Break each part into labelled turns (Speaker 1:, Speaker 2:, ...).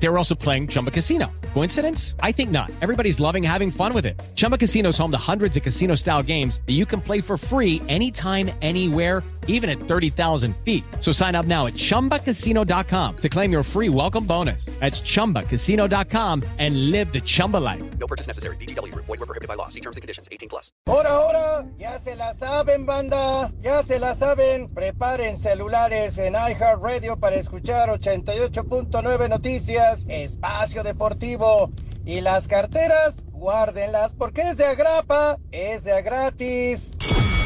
Speaker 1: They were also playing Chumba Casino. Coincidence? I think not. Everybody's loving having fun with it. Chumba Casino is home to hundreds of casino style games that you can play for free anytime, anywhere, even at 30,000 feet. So sign up now at chumbacasino.com to claim your free welcome bonus. That's chumbacasino.com and live the Chumba life.
Speaker 2: No purchase necessary. BGW. Void were prohibited by law. See terms and conditions. 18 plus.
Speaker 3: Ahora, ahora, ya se la saben, banda. Ya se la saben. Preparen celulares en iHeartRadio para escuchar 88.9 Noticias, Espacio Deportivo. Y las carteras, guárdenlas porque es de agrapa, es de gratis.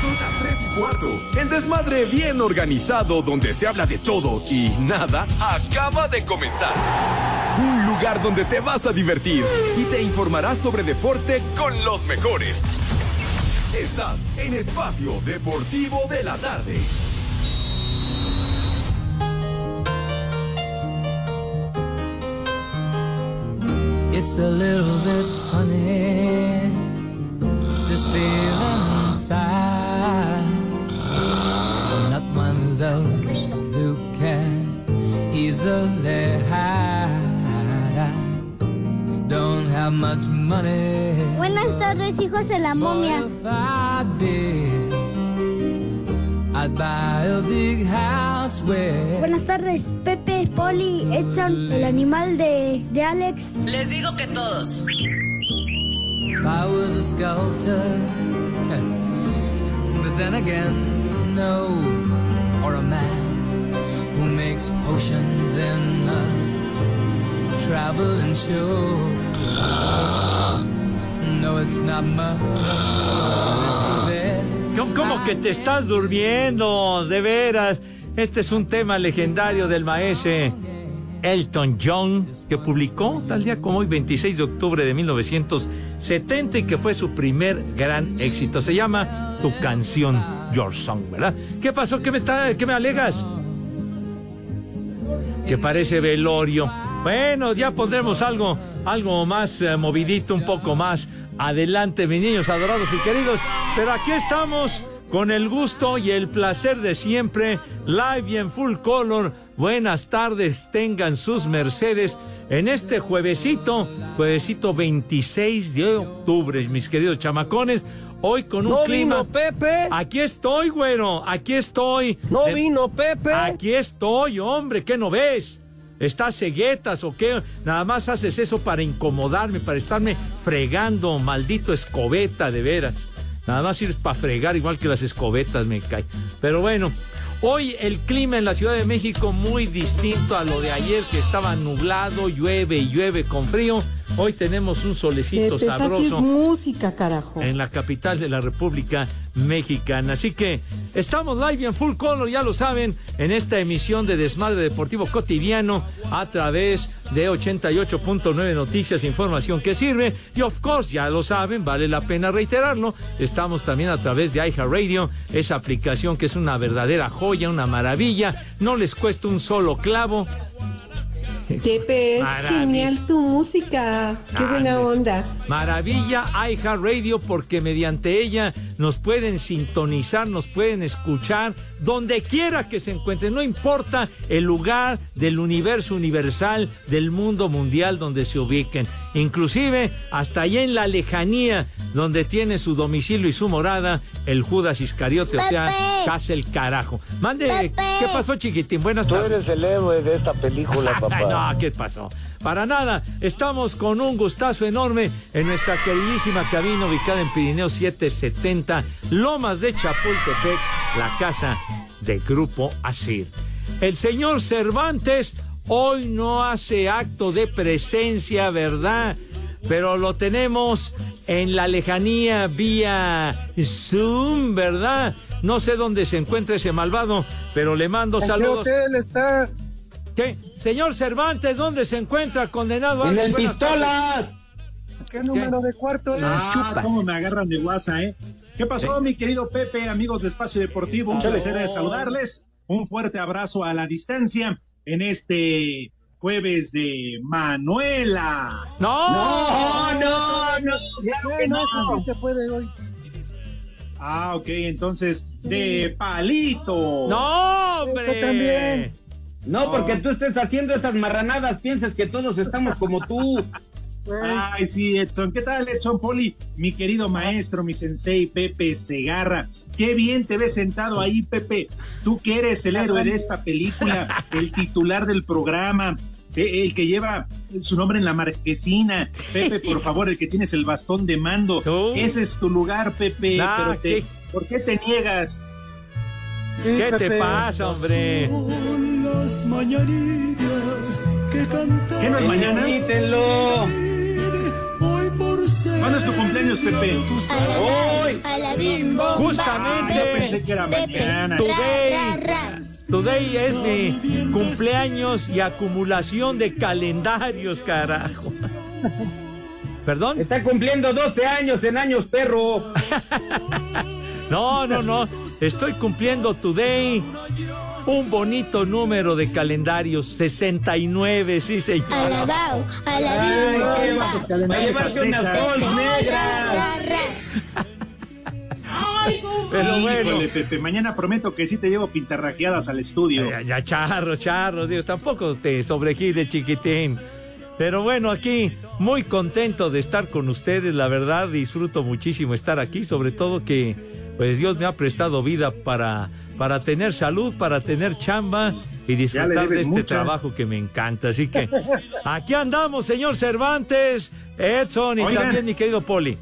Speaker 4: Son las 3 y cuarto. El desmadre bien organizado donde se habla de todo y nada acaba de comenzar. Un lugar donde te vas a divertir y te informarás sobre deporte con los mejores. Estás en Espacio Deportivo de la Tarde.
Speaker 5: It's a little bit funny, this feeling inside. I'm not one of those who can easily hide. I don't have much money.
Speaker 6: Buenas tardes, hijos de la
Speaker 5: but
Speaker 6: momia.
Speaker 5: if I did, I'd buy a big house
Speaker 6: Buenas tardes, Pepe, Poli, Edson, el animal de, de Alex.
Speaker 7: Les digo que todos.
Speaker 5: I was a sculptor. But then again, no, or a man who makes potions in a traveling show. No, it's not much, but it's the best.
Speaker 8: ¿Cómo, cómo que te estás durmiendo? De veras. Este es un tema legendario del maese Elton John, que publicó tal día como hoy, 26 de octubre de 1970, y que fue su primer gran éxito. Se llama Tu canción, Your Song, ¿verdad? ¿Qué pasó? ¿Qué me, está- qué me alegas? Que parece velorio. Bueno, ya pondremos algo, algo más eh, movidito, un poco más adelante, mis niños adorados y queridos. Pero aquí estamos con el gusto y el placer de siempre, live y en full color. Buenas tardes, tengan sus mercedes en este juevesito, juevesito 26 de octubre, mis queridos chamacones. Hoy con un
Speaker 9: No
Speaker 8: clima.
Speaker 9: vino Pepe.
Speaker 8: Aquí estoy, güero. Aquí estoy.
Speaker 9: No vino Pepe.
Speaker 8: Aquí estoy, hombre. ¿Qué no ves? ¿Estás ceguetas o qué? Nada más haces eso para incomodarme, para estarme fregando, maldito escobeta, de veras. Nada más sirves para fregar, igual que las escobetas, me cae. Pero bueno, hoy el clima en la Ciudad de México muy distinto a lo de ayer, que estaba nublado, llueve y llueve con frío. Hoy tenemos un solecito
Speaker 10: Pepe, esa sí es
Speaker 8: sabroso
Speaker 10: música, carajo.
Speaker 8: en la capital de la República Mexicana. Así que estamos live y en full color, ya lo saben, en esta emisión de Desmadre Deportivo Cotidiano a través de 88.9 Noticias, información que sirve. Y of course, ya lo saben, vale la pena reiterarlo. Estamos también a través de iHeartRadio, esa aplicación que es una verdadera joya, una maravilla. No les cuesta un solo clavo.
Speaker 10: Pepe, genial tu música. Qué buena onda.
Speaker 8: Maravilla iHeartRadio porque mediante ella nos pueden sintonizar, nos pueden escuchar donde quiera que se encuentren, no importa el lugar del universo universal, del mundo mundial donde se ubiquen, inclusive hasta allá en la lejanía donde tiene su domicilio y su morada el Judas Iscariote, o sea, casi el carajo. Mande,
Speaker 6: Pepe.
Speaker 8: ¿qué pasó chiquitín? Buenas
Speaker 3: Tú
Speaker 8: tardes.
Speaker 3: eres el héroe de esta película,
Speaker 8: Ay,
Speaker 3: papá.
Speaker 8: no, ¿qué pasó? Para nada, estamos con un gustazo enorme en nuestra queridísima cabina ubicada en Pirineo 770, Lomas de Chapultepec, la casa de Grupo Asir. El señor Cervantes hoy no hace acto de presencia, ¿verdad? Pero lo tenemos en la lejanía vía Zoom, ¿verdad? No sé dónde se encuentra ese malvado, pero le mando
Speaker 3: ¿En qué
Speaker 8: saludos.
Speaker 3: hotel está?
Speaker 8: ¿Qué? Señor Cervantes, ¿dónde se encuentra condenado?
Speaker 3: En el pistolas.
Speaker 11: ¿Qué número de cuarto?
Speaker 8: Ah,
Speaker 11: cómo me agarran de guasa, ¿eh? ¿Qué pasó, mi querido Pepe, amigos de Espacio Deportivo? Un placer de saludarles. Un fuerte abrazo a la distancia en este jueves de Manuela.
Speaker 8: ¡No!
Speaker 11: no, no, claro que no.
Speaker 9: se puede hoy.
Speaker 11: Ah, ok, entonces, de palito.
Speaker 8: ¡No, hombre!
Speaker 7: también. No, porque tú estés haciendo esas marranadas, piensas que todos estamos como tú.
Speaker 11: Ay, sí, Edson. ¿Qué tal, Edson Poli? Mi querido maestro, mi sensei, Pepe Segarra. Qué bien te ves sentado ahí, Pepe. Tú que eres el héroe de esta película, el titular del programa, eh, el que lleva su nombre en la marquesina. Pepe, por favor, el que tienes el bastón de mando. Ese es tu lugar, Pepe.
Speaker 8: Nah,
Speaker 11: pero te-
Speaker 8: ¿qué?
Speaker 11: ¿Por qué te niegas?
Speaker 8: ¿Qué te pasa, hombre?
Speaker 5: Las mañanitas que cantan.
Speaker 11: ¿Qué no es mañana? ¿Cuándo es tu cumpleaños, Pepe?
Speaker 7: Hoy.
Speaker 8: Justamente.
Speaker 11: Yo pensé que era mañana.
Speaker 8: Today, today es mi cumpleaños y acumulación de calendarios, carajo. ¿Perdón?
Speaker 7: Está cumpliendo 12 años en años, perro.
Speaker 8: No, no, no. Estoy cumpliendo today un bonito número de calendarios, 69, sí, señor.
Speaker 6: Alabao, a la
Speaker 7: Ay,
Speaker 6: bimbo.
Speaker 7: qué va. Va a llevarse unas sols negras.
Speaker 8: Pero bueno.
Speaker 11: Híjole, Pepe, mañana prometo que sí te llevo pintarrajeadas al estudio.
Speaker 8: Ya, ya, charro, charro, digo, tampoco te sobregire, chiquitín. Pero bueno, aquí muy contento de estar con ustedes, la verdad, disfruto muchísimo estar aquí, sobre todo que pues Dios me ha prestado vida para, para tener salud, para tener chamba y disfrutar de este
Speaker 11: mucha.
Speaker 8: trabajo que me encanta. Así que aquí andamos, señor Cervantes, Edson y
Speaker 11: Oigan.
Speaker 8: también mi querido Poli.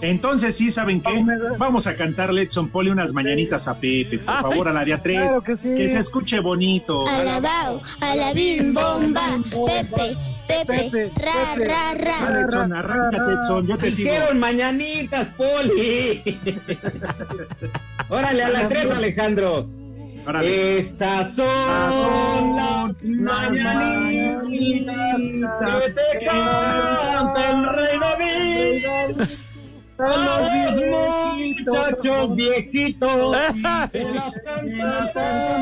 Speaker 11: Entonces, sí, ¿saben qué? Vamos a cantarle Edson Poli unas mañanitas a Pepe, por
Speaker 8: Ay,
Speaker 11: favor, a la de a tres.
Speaker 10: claro que sí.
Speaker 11: se escuche bonito.
Speaker 6: Alabao, a la bimbomba. Pepe, Pepe,
Speaker 10: Pepe,
Speaker 6: ra,
Speaker 10: Pepe.
Speaker 6: ra, ra.
Speaker 11: Edson, arráncate, Edson, yo te sigo.
Speaker 7: Dijeron mañanitas, Poli. Órale, a las tres, Alejandro.
Speaker 11: Órale.
Speaker 7: Estas son las mañanitas que te canta el rey David. Los muchachos viejitos que las cantamos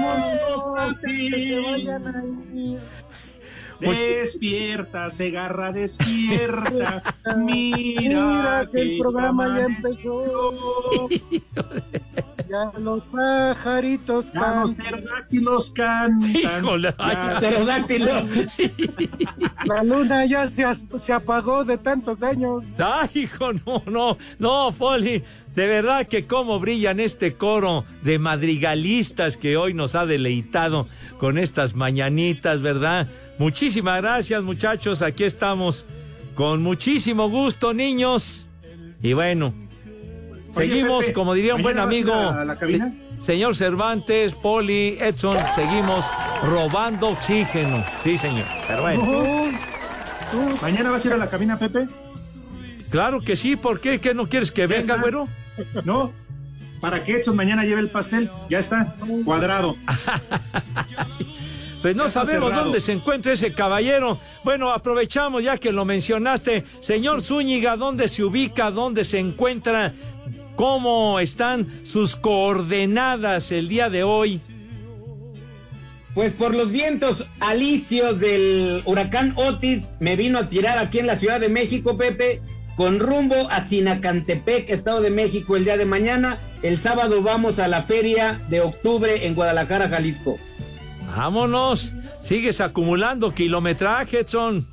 Speaker 7: así.
Speaker 11: Despierta, Segarra, despierta. Mira,
Speaker 10: Mira que el programa ya empezó. Ya los pajaritos
Speaker 11: Ya los
Speaker 10: cantan.
Speaker 11: pterodáctilos cantan.
Speaker 8: Híjole, ay,
Speaker 11: Ya-
Speaker 7: Pterodáctilo.
Speaker 10: La luna ya se, se apagó de tantos años.
Speaker 8: Ay, hijo, no, no, no, Poli. De verdad que cómo brillan este coro de madrigalistas que hoy nos ha deleitado con estas mañanitas, ¿verdad? Muchísimas gracias, muchachos. Aquí estamos con muchísimo gusto, niños. Y bueno,
Speaker 11: Oye,
Speaker 8: seguimos,
Speaker 11: Pepe,
Speaker 8: como diría un buen
Speaker 11: ¿mañana vas a ir
Speaker 8: amigo,
Speaker 11: a la cabina?
Speaker 8: se- señor Cervantes, Poli, Edson, seguimos robando oxígeno. Sí, señor. Pero bueno.
Speaker 11: ¿Mañana vas a ir a la cabina, Pepe?
Speaker 8: Claro que sí, ¿por qué? ¿Qué no quieres que venga, güero?
Speaker 11: No. Para que Edson mañana lleve el pastel, ya está, cuadrado.
Speaker 8: Pues no
Speaker 11: está
Speaker 8: sabemos
Speaker 11: cerrado.
Speaker 8: dónde se encuentra ese caballero. Bueno, aprovechamos ya que lo mencionaste. Señor Zúñiga, ¿dónde se ubica? ¿Dónde se encuentra? ¿Cómo están sus coordenadas el día de hoy?
Speaker 7: Pues por los vientos alicios del huracán Otis me vino a tirar aquí en la Ciudad de México, Pepe, con rumbo a Sinacantepec, Estado de México, el día de mañana. El sábado vamos a la feria de octubre en Guadalajara, Jalisco.
Speaker 8: Vámonos. Sigues acumulando kilometraje, Edson.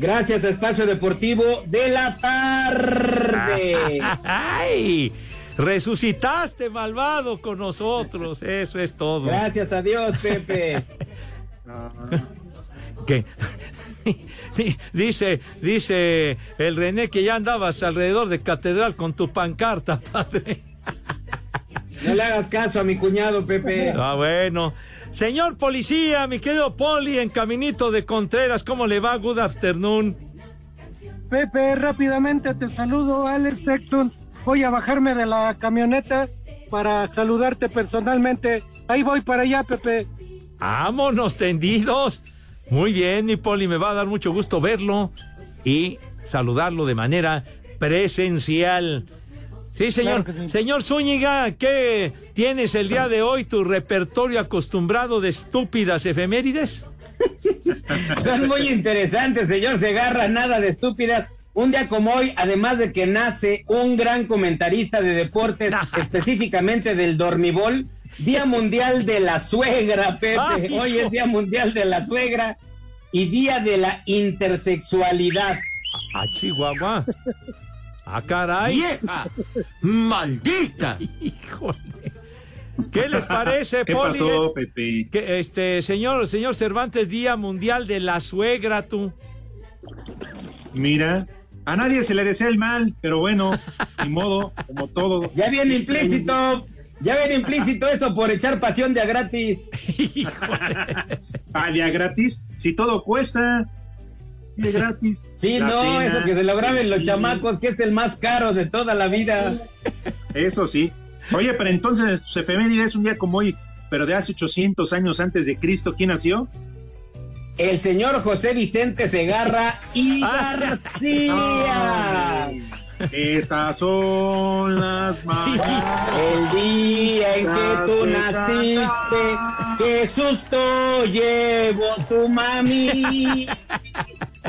Speaker 7: Gracias a Espacio Deportivo de la tarde.
Speaker 8: ¡Ay! Resucitaste, malvado, con nosotros. Eso es todo.
Speaker 7: Gracias a Dios, Pepe.
Speaker 8: que dice dice el René que ya andabas alrededor de catedral con tu pancarta padre
Speaker 7: No le hagas caso a mi cuñado, Pepe.
Speaker 8: ah bueno señor policía mi querido Poli en caminito de Contreras cómo le va good afternoon
Speaker 10: Pepe, rápidamente te saludo, Alex Sexton. Voy a bajarme de la camioneta para saludarte personalmente. Ahí voy para allá, Pepe.
Speaker 8: vámonos tendidos muy bien mi Poli me va a dar mucho gusto verlo y saludarlo de manera presencial Sí, señor.
Speaker 10: Claro que sí.
Speaker 8: Señor Zúñiga, ¿qué tienes el día de hoy tu repertorio acostumbrado de estúpidas efemérides?
Speaker 7: Son muy interesantes, señor Segarra, nada de estúpidas. un día como hoy, además de que nace un gran comentarista de deportes, específicamente del dormibol, Día Mundial de la Suegra, Pepe.
Speaker 8: Ay,
Speaker 7: Hoy es Día Mundial de la Suegra y Día de la Intersexualidad.
Speaker 8: Ah, Chihuahua. Ah, caray.
Speaker 9: ¡Vieja! ¡Maldita!
Speaker 8: Híjole. ¿Qué les parece,
Speaker 11: ¿Qué
Speaker 8: Poli?
Speaker 11: pasó, Pepe?
Speaker 8: Que, este, señor, señor Cervantes, Día Mundial de la Suegra, tú.
Speaker 11: Mira, a nadie se le desea el mal, pero bueno, ni modo, como todo.
Speaker 7: Ya viene implícito, ya viene implícito eso por echar pasión de a gratis.
Speaker 11: Ah, de a gratis, si todo cuesta, de gratis.
Speaker 7: Sí,
Speaker 11: La
Speaker 7: no,
Speaker 11: cena,
Speaker 7: eso que se lo graben los
Speaker 11: sí,
Speaker 7: chamacos, que es el más caro de toda la vida.
Speaker 11: Eso sí. Oye, pero entonces, tus efemérides un día como hoy, pero de hace 800 años antes de Cristo, ¿quién nació?
Speaker 7: El señor José Vicente Segarra y García.
Speaker 11: Ay, Estas son las mañanas.
Speaker 7: El día en que tú naciste, qué susto llevo tu mami.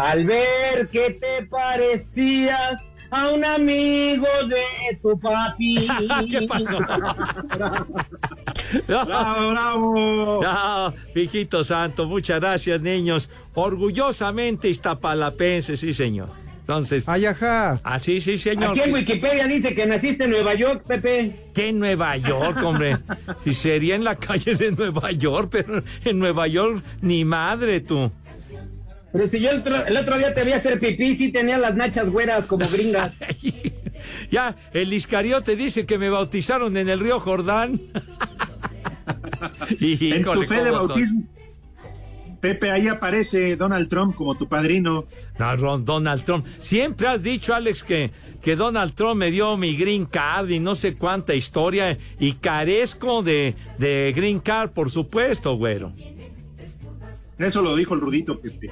Speaker 7: Al ver que te parecías a un amigo de tu papi.
Speaker 8: ¿Qué pasó?
Speaker 11: ¡Bravo, bravo!
Speaker 8: No, hijito santo, muchas gracias, niños. Orgullosamente iztapalapense, sí, señor. Entonces,
Speaker 10: Ay, ajá.
Speaker 8: así, sí, señor.
Speaker 7: Aquí en Wikipedia dice que naciste en Nueva York, Pepe.
Speaker 8: ¿Qué en Nueva York, hombre? Si sería en la calle de Nueva York, pero en Nueva York ni madre tú.
Speaker 7: Pero si yo el otro, el otro día te vi hacer pipí, sí tenía las nachas güeras como gringas.
Speaker 8: Ya, el Iscariote dice que me bautizaron en el río Jordán.
Speaker 11: En tu fe de bautismo, Pepe, ahí aparece Donald Trump como tu padrino.
Speaker 8: No, Donald Trump. Siempre has dicho, Alex, que, que Donald Trump me dio mi green card y no sé cuánta historia y carezco de, de green card, por supuesto, güero.
Speaker 11: Eso lo dijo el Rudito, Pepe.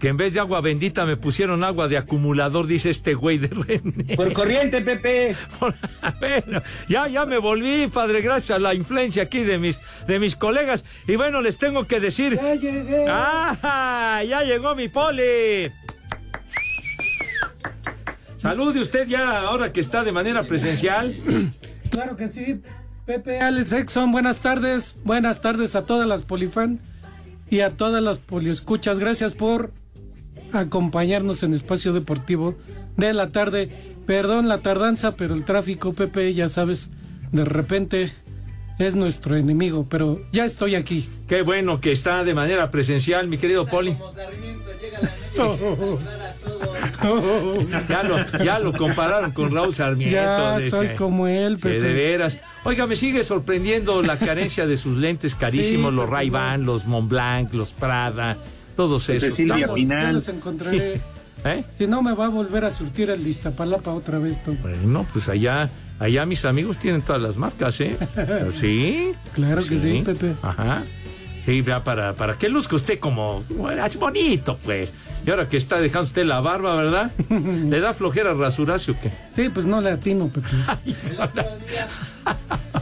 Speaker 8: Que en vez de agua bendita me pusieron agua de acumulador, dice este güey de René.
Speaker 7: Por corriente, Pepe.
Speaker 8: Por- bueno, ya, ya me volví, padre, gracias a la influencia aquí de mis, de mis colegas. Y bueno, les tengo que decir.
Speaker 10: Ya llegué.
Speaker 8: ¡Ah! ¡Ya llegó mi poli! Salude usted ya ahora que está de manera presencial.
Speaker 10: Claro que sí. Pepe, Alex Exxon, buenas tardes. Buenas tardes a todas las polifan y a todas las poliescuchas. Gracias por acompañarnos en Espacio Deportivo de la tarde. Perdón la tardanza, pero el tráfico, Pepe, ya sabes, de repente es nuestro enemigo, pero ya estoy aquí.
Speaker 8: Qué bueno que está de manera presencial, mi querido Poli. Ya lo, ya lo compararon con Raúl Sarmiento.
Speaker 10: Ya estoy como él, Pepe.
Speaker 8: de veras. Oiga, me sigue sorprendiendo la carencia de sus lentes carísimos,
Speaker 10: Sí,
Speaker 8: los Ray-Ban, los Montblanc, los Prada, todos esos.
Speaker 11: Silvia
Speaker 8: Estamos-
Speaker 11: Pinal.
Speaker 10: Ya los encontraré.
Speaker 8: ¿Eh?
Speaker 10: Si no, me va a volver a surtir el Iztapalapa otra vez. Tom.
Speaker 8: Bueno, pues allá, allá mis amigos tienen todas las marcas, ¿eh? Pero sí.
Speaker 10: Claro que sí, Pepe.
Speaker 8: Ajá. Sí, vea, para, para que luzca usted como bueno, es bonito, pues. Y ahora que está dejando usted la barba, ¿verdad? ¿Le da flojera rasurarse o qué?
Speaker 10: Sí, pues no le atino, Pepe.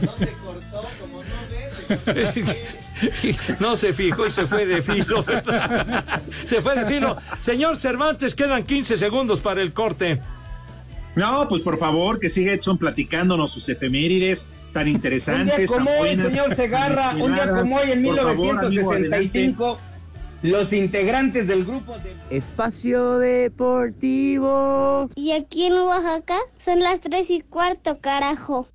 Speaker 8: No se fijó y se fue de filo, ¿verdad? Se fue de filo. Señor Cervantes, quedan 15 segundos para el corte.
Speaker 11: No, pues por favor, que siga Edson platicándonos sus efemérides tan
Speaker 7: Un día
Speaker 11: interesantes, tan
Speaker 7: como hoy,
Speaker 11: buenas.
Speaker 7: señor Segarra, un día como hoy, en
Speaker 11: Por favor, amigo, adelante.
Speaker 7: 1965, los integrantes del grupo de...
Speaker 12: Espacio Deportivo.
Speaker 6: Y aquí en Oaxaca son las tres y cuarto, carajo.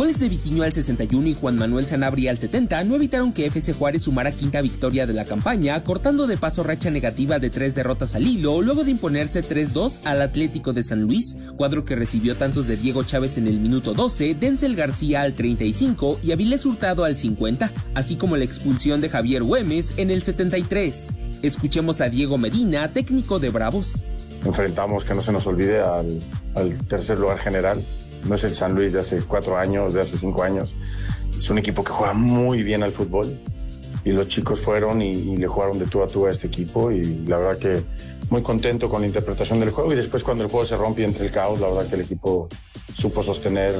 Speaker 12: Goles de Vitiño al 61 y Juan Manuel Sanabria al 70 no evitaron que FC Juárez sumara quinta victoria de la campaña, cortando de paso racha negativa de tres derrotas al hilo, luego de imponerse 3-2 al Atlético de San Luis, cuadro que recibió tantos de Diego Chávez en el minuto 12, Denzel García al 35 y Avilés Hurtado al 50, así como la expulsión de Javier Güemes en el 73. Escuchemos a Diego Medina, técnico de Bravos.
Speaker 13: enfrentamos, que no se nos olvide, al, al tercer lugar general. No es el San Luis de hace cuatro años, de hace cinco años. Es un equipo que juega muy bien al fútbol y los chicos fueron y, le jugaron de tú a tú a este equipo y la verdad que muy contento con la interpretación del juego y después cuando el juego se rompe entre el caos, la verdad que el equipo supo sostener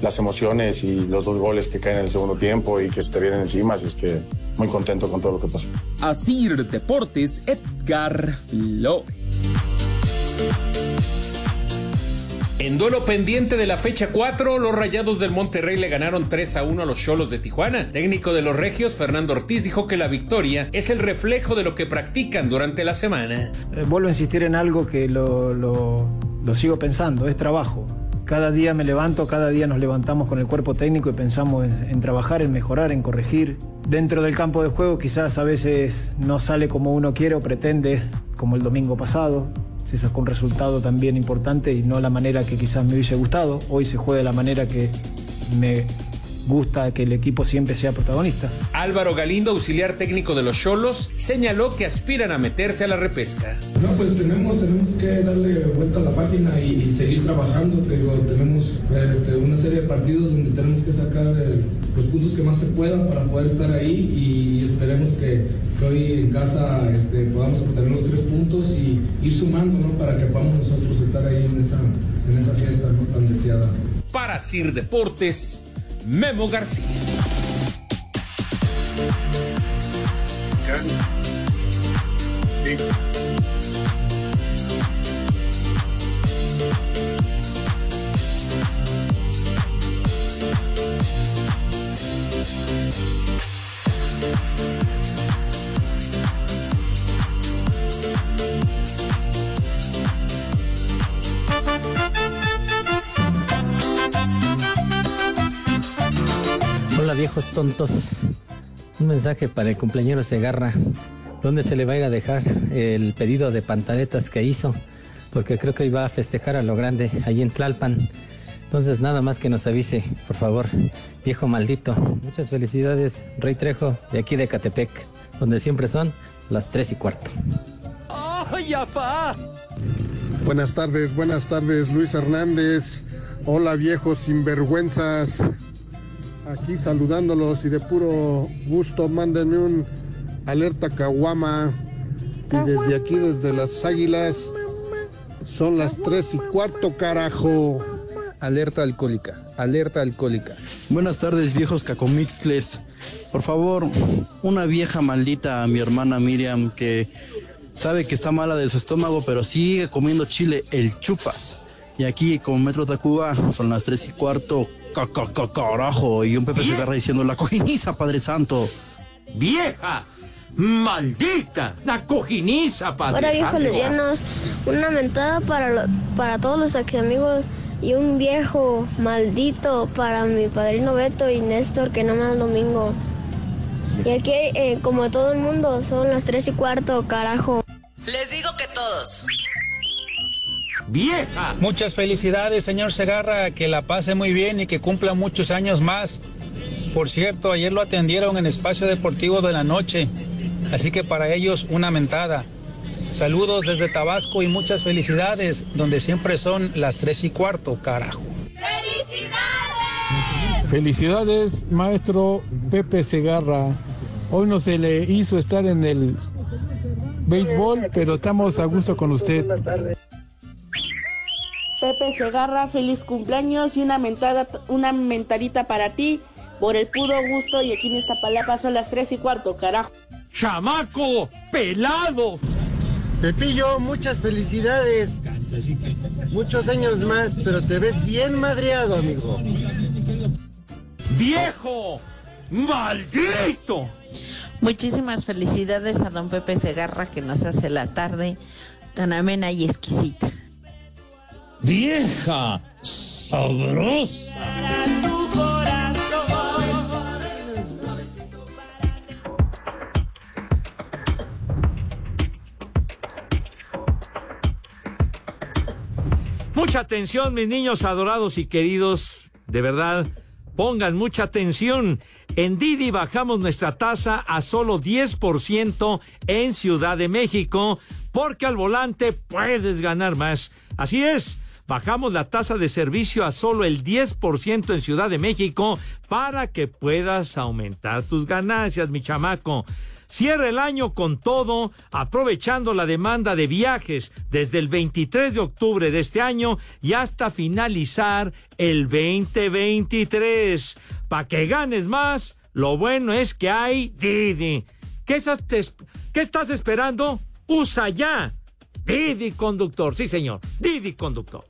Speaker 13: las emociones y los dos goles que caen en el segundo tiempo y que se te vienen encima, así es que muy contento con todo lo que pasó.
Speaker 12: Asir Deportes, Edgar Flores.
Speaker 14: En duelo pendiente de la fecha 4, los Rayados del Monterrey le ganaron 3 a 1 a los Cholos de Tijuana. Técnico de los Regios, Fernando Ortiz, dijo que la victoria es el reflejo de lo que practican durante la semana.
Speaker 15: Eh, vuelvo a insistir en algo que lo, sigo pensando, es trabajo. Cada día me levanto, cada día nos levantamos con el cuerpo técnico y pensamos en, en, trabajar, en mejorar, en corregir. Dentro del campo de juego quizás a veces no sale como uno quiere o pretende, como el domingo pasado. Se sacó un resultado también importante y no la manera que quizás me hubiese gustado. Hoy se juega de la manera que me gusta que el equipo siempre sea protagonista.
Speaker 14: Álvaro Galindo, auxiliar técnico de los Cholos, señaló que aspiran a meterse a la repesca.
Speaker 16: No, pues tenemos, tenemos que darle vuelta a la página y, y seguir trabajando. Pero tenemos este, una serie de partidos donde tenemos que sacar eh, los puntos que más se puedan para poder estar ahí y esperemos que, que hoy en casa este, podamos obtener los tres puntos y ir sumando ¿no? para que podamos nosotros estar ahí en esa, en esa fiesta ¿no? tan deseada.
Speaker 14: Para Sir Deportes, Memo García.
Speaker 17: Viejos tontos. Un mensaje para el cumpleañero Segarra. ¿Dónde se le va a ir a dejar el pedido de pantaletas que hizo? Porque creo que hoy va a festejar a lo grande allí en Tlalpan. Entonces nada más que nos avise, por favor. Viejo maldito. Muchas felicidades, Rey Trejo, de aquí de Catepec, donde siempre son las tres y cuarto.
Speaker 18: ¡Ay, apá!
Speaker 19: Buenas tardes, buenas tardes, Luis Hernández. Hola viejos sinvergüenzas. Aquí saludándolos y de puro gusto, mándenme un alerta caguama. Y desde aquí, desde las águilas, son las tres y cuarto, carajo.
Speaker 20: Alerta alcohólica, alerta alcohólica. Buenas tardes, viejos cacomixles. Por favor, una vieja maldita a mi hermana Miriam que sabe que está mala de su estómago, pero sigue comiendo chile, el chupas. Y aquí, como Metro Tacuba, son las tres y cuarto, carajo. Y un Pepe se agarra diciendo la cojiniza, Padre Santo.
Speaker 9: ¡Vieja! ¡Maldita! ¡La cojiniza, Padre
Speaker 6: Ahora, viejos lesbianos, una mentada para, lo- para todos los ex amigos y un viejo maldito para mi padrino Beto y Néstor que no más domingo. Y aquí, eh, como todo el mundo, son las tres y cuarto, carajo.
Speaker 21: Les digo que todos.
Speaker 9: ¡Vieja!
Speaker 22: Muchas felicidades, señor Segarra, que la pase muy bien y que cumpla muchos años más. Por cierto, ayer lo atendieron en Espacio Deportivo de la Noche, así que para ellos una mentada. Saludos desde Tabasco y muchas felicidades, donde siempre son las tres y cuarto, carajo.
Speaker 23: Felicidades, maestro Pepe Segarra. Hoy no se le hizo estar en el béisbol, pero estamos a gusto con usted.
Speaker 24: Pepe Segarra, feliz cumpleaños y una mentada, una mentadita para ti por el puro gusto y aquí en esta palapa son las tres y cuarto, carajo.
Speaker 9: ¡Chamaco! ¡Pelado!
Speaker 3: Pepillo, muchas felicidades. Muchos años más, pero te ves bien madreado, amigo.
Speaker 9: ¡Viejo! ¡Maldito!
Speaker 25: Muchísimas felicidades a don Pepe Segarra que nos hace la tarde tan amena y exquisita.
Speaker 9: ¡Vieja! ¡Sabrosa!
Speaker 8: Mucha atención, mis niños adorados y queridos. De verdad, pongan mucha atención. En Didi bajamos nuestra tasa a solo 10% en Ciudad de México, porque al volante puedes ganar más. Así es. Bajamos la tasa de servicio a solo el 10% en Ciudad de México para que puedas aumentar tus ganancias, mi chamaco. cierra el año con todo, aprovechando la demanda de viajes desde el 23 de octubre de este año y hasta finalizar el 2023. Para que ganes más, lo bueno es que hay Didi. ¿Qué, estás esperando? Usa ya. Didi Conductor, sí señor, Didi Conductor.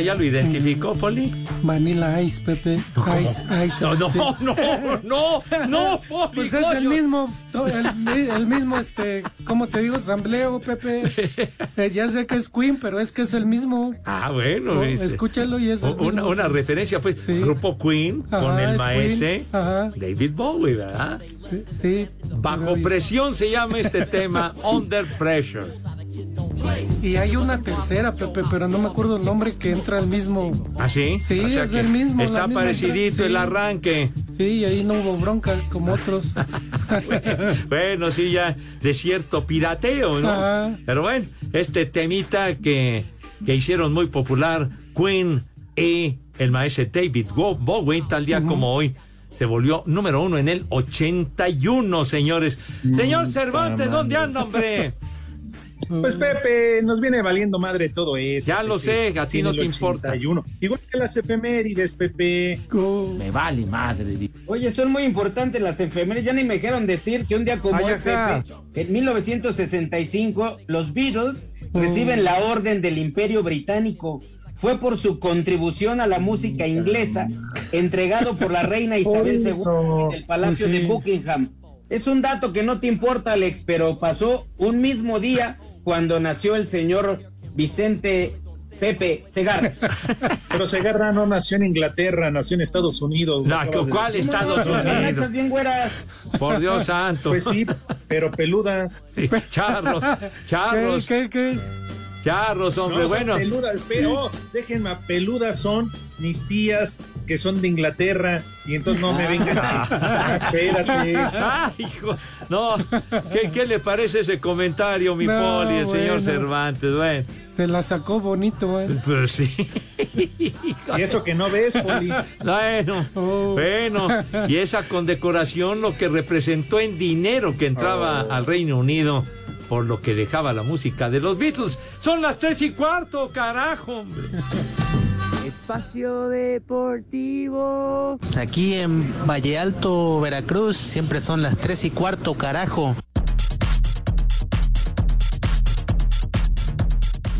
Speaker 8: Ya lo identificó, Poli.
Speaker 26: Vanilla Ice, Pepe. Ice, Ice.
Speaker 8: No, no, no, no, no, Poli.
Speaker 26: Pues es el mismo, el, mi- el mismo, este, ¿cómo te digo? Sambleo, Pepe. Eh, ya sé que es Queen, pero es que es el mismo.
Speaker 8: Ah, bueno.
Speaker 26: Oh, escúchalo y es el
Speaker 8: Una,
Speaker 26: mismo,
Speaker 8: una
Speaker 26: sí.
Speaker 8: referencia, pues, grupo Queen
Speaker 26: Ajá,
Speaker 8: con el.
Speaker 26: Ajá.
Speaker 8: David Bowie, ¿verdad?
Speaker 26: Sí, sí.
Speaker 8: Bajo presión se llama este tema, Under Pressure.
Speaker 26: Y hay una tercera, Pepe, pero no me acuerdo el nombre que entra el mismo.
Speaker 8: ¿Ah, sí?
Speaker 26: Sí,
Speaker 8: O sea
Speaker 26: es
Speaker 8: que
Speaker 26: el mismo.
Speaker 8: Está parecidito el arranque.
Speaker 26: Sí, y ahí no hubo bronca como otros.
Speaker 8: Bueno, sí, ya de cierto pirateo, ¿no?
Speaker 26: Ajá.
Speaker 8: Pero bueno, este temita que, que hicieron muy popular, Queen y el maestro David Bowie, tal día como hoy, se volvió número uno en el 81, señores. Señor Cervantes, ¿dónde anda, hombre?
Speaker 11: Pues Pepe, nos viene valiendo madre todo eso.
Speaker 8: Ya lo sé, a ti no te importa.
Speaker 11: 81. Igual que las efemérides, Pepe.
Speaker 9: Me vale madre.
Speaker 7: Oye, son muy importantes las efemérides. Ya ni me dijeron decir que un día como
Speaker 9: Ay,
Speaker 7: hoy. Pepe, en 1965, los Beatles reciben la Orden del Imperio Británico. Fue por su contribución a la música inglesa, entregado por la reina Isabel II en el Palacio
Speaker 26: sí.
Speaker 7: de Buckingham. Es un dato que no te importa, Alex, pero pasó un mismo día cuando nació el señor Vicente Pepe Segarra.
Speaker 11: Pero Segarra no nació en Inglaterra, nació en Estados Unidos.
Speaker 8: La-
Speaker 11: de
Speaker 8: ¿cuál. Estados
Speaker 7: Las
Speaker 8: Unidos?
Speaker 7: bien güeras.
Speaker 8: Por Dios santo.
Speaker 11: Pues sí, pero peludas.
Speaker 8: Charros, charros,
Speaker 26: ¿Qué, qué, qué?
Speaker 8: Charros, hombre.
Speaker 11: No,
Speaker 8: bueno,
Speaker 11: peludas, pero déjenme, a peludas son mis tías que son de Inglaterra y entonces no me vengan. Ah, espérate.
Speaker 8: Hijo. No, ¿qué, qué le parece ese comentario, mi
Speaker 26: No,
Speaker 8: poli, el señor. Cervantes? Bueno,
Speaker 26: Se la sacó bonito, ¿eh?
Speaker 8: pero sí.
Speaker 11: Y eso que no ves, Poli.
Speaker 8: Bueno,
Speaker 26: Oh.
Speaker 8: bueno, y esa condecoración lo que representó en dinero que entraba
Speaker 11: Oh.
Speaker 8: al Reino Unido por lo que dejaba la música de los Beatles. Son las tres y cuarto, carajo, hombre.
Speaker 27: Espacio Deportivo.
Speaker 28: Aquí en Valle Alto, Veracruz, siempre son las 3 y cuarto, carajo.